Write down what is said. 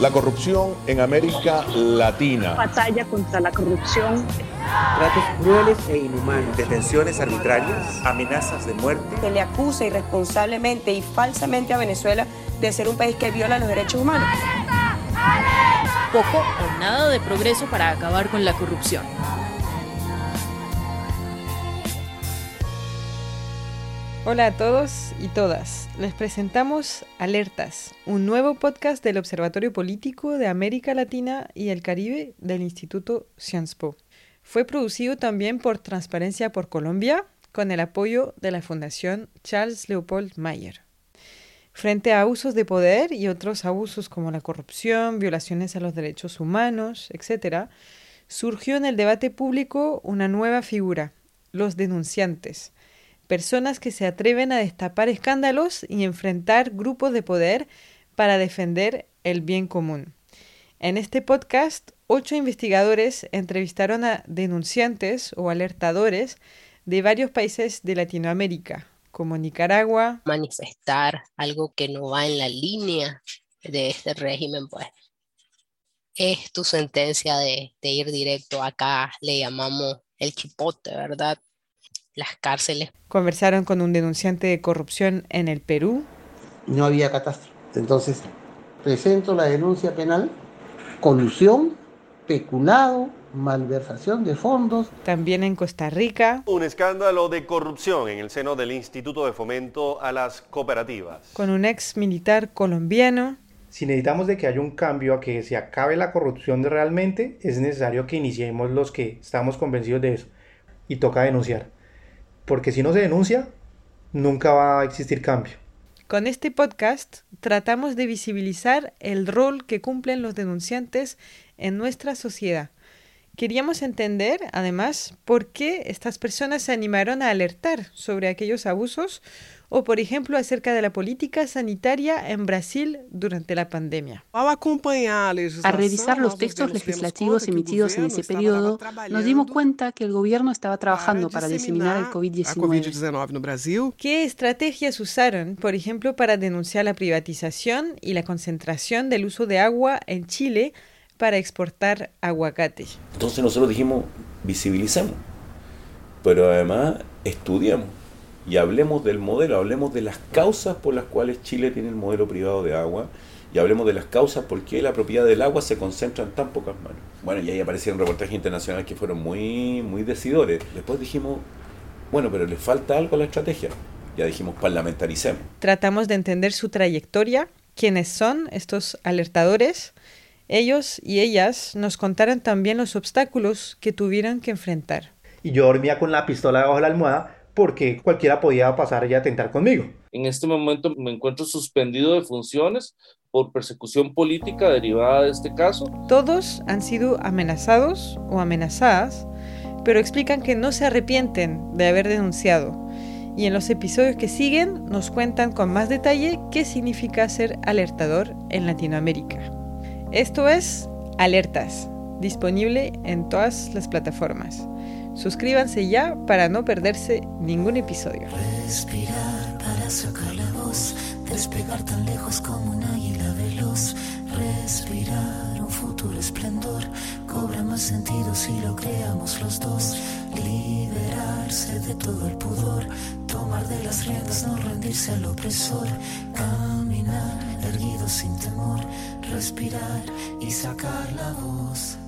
La corrupción en América Latina. Batalla contra la corrupción. Tratos crueles e inhumanos. Detenciones arbitrarias. Amenazas de muerte. Se le acusa irresponsablemente y falsamente a Venezuela de ser un país que viola los derechos humanos. Poco o nada de progreso para acabar con la corrupción. Hola a todos y todas. Les presentamos Alertas, un nuevo podcast del Observatorio Político de América Latina y el Caribe del Instituto Sciences Po. Fue producido también por Transparencia por Colombia con el apoyo de la Fundación Charles Leopold Mayer. Frente a abusos de poder y otros abusos como la corrupción, violaciones a los derechos humanos, etc., surgió en el debate público una nueva figura, los denunciantes, personas que se atreven a destapar escándalos y enfrentar grupos de poder para defender el bien común. En este podcast, ocho investigadores entrevistaron a denunciantes o alertadores de varios países de Latinoamérica, como Nicaragua. Manifestar algo que no va en la línea de este régimen, pues es tu sentencia de, ir directo acá, le llamamos el chipote, ¿verdad? Las cárceles. Conversaron con un denunciante de corrupción en el Perú. No había catástrofe. Entonces, presento la denuncia penal, colusión, peculado, malversación de fondos. También en Costa Rica. Un escándalo de corrupción en el seno del Instituto de Fomento a las Cooperativas. Con un ex militar colombiano. Si necesitamos de que haya un cambio a que se acabe la corrupción realmente, es necesario que iniciemos los que estamos convencidos de eso. Y toca denunciar porque si no se denuncia, nunca va a existir cambio. Con este podcast tratamos de visibilizar el rol que cumplen los denunciantes en nuestra sociedad. Queríamos entender, además, por qué estas personas se animaron a alertar sobre aquellos abusos o, por ejemplo, acerca de la política sanitaria en Brasil durante la pandemia. Al revisar los textos legislativos emitidos en ese periodo, nos dimos cuenta que el gobierno estaba trabajando para diseminar el COVID-19. ¿Qué estrategias usaron, por ejemplo, para denunciar la privatización y la concentración del uso de agua en Chile para exportar aguacate? Entonces nosotros dijimos, visibilicemos, pero además estudiamos y hablemos del modelo, hablemos de las causas por las cuales Chile tiene el modelo privado de agua y hablemos de las causas por qué la propiedad del agua se concentra en tan pocas manos. Bueno, y ahí aparecieron reportajes internacionales que fueron muy, muy decidores. Después dijimos, bueno, pero le falta algo a la estrategia. Ya dijimos, parlamentaricemos. Tratamos de entender su trayectoria, quiénes son estos alertadores. Ellos y ellas nos contaron también los obstáculos que tuvieron que enfrentar. Y yo dormía con la pistola debajo de la almohada porque cualquiera podía pasar y atentar conmigo. En este momento me encuentro suspendido de funciones por persecución política derivada de este caso. Todos han sido amenazados o amenazadas, pero explican que no se arrepienten de haber denunciado. Y en los episodios que siguen nos cuentan con más detalle qué significa ser alertador en Latinoamérica. Esto es Alertas, disponible en todas las plataformas. Suscríbanse ya para no perderse ningún episodio. Respirar para sacar la voz, despegar tan lejos como un águila veloz. Respirar un futuro esplendor, cobra más sentido si lo creamos los dos. De todo el pudor, tomar de las riendas, no rendirse al opresor. Caminar erguido sin temor, respirar y sacar la voz.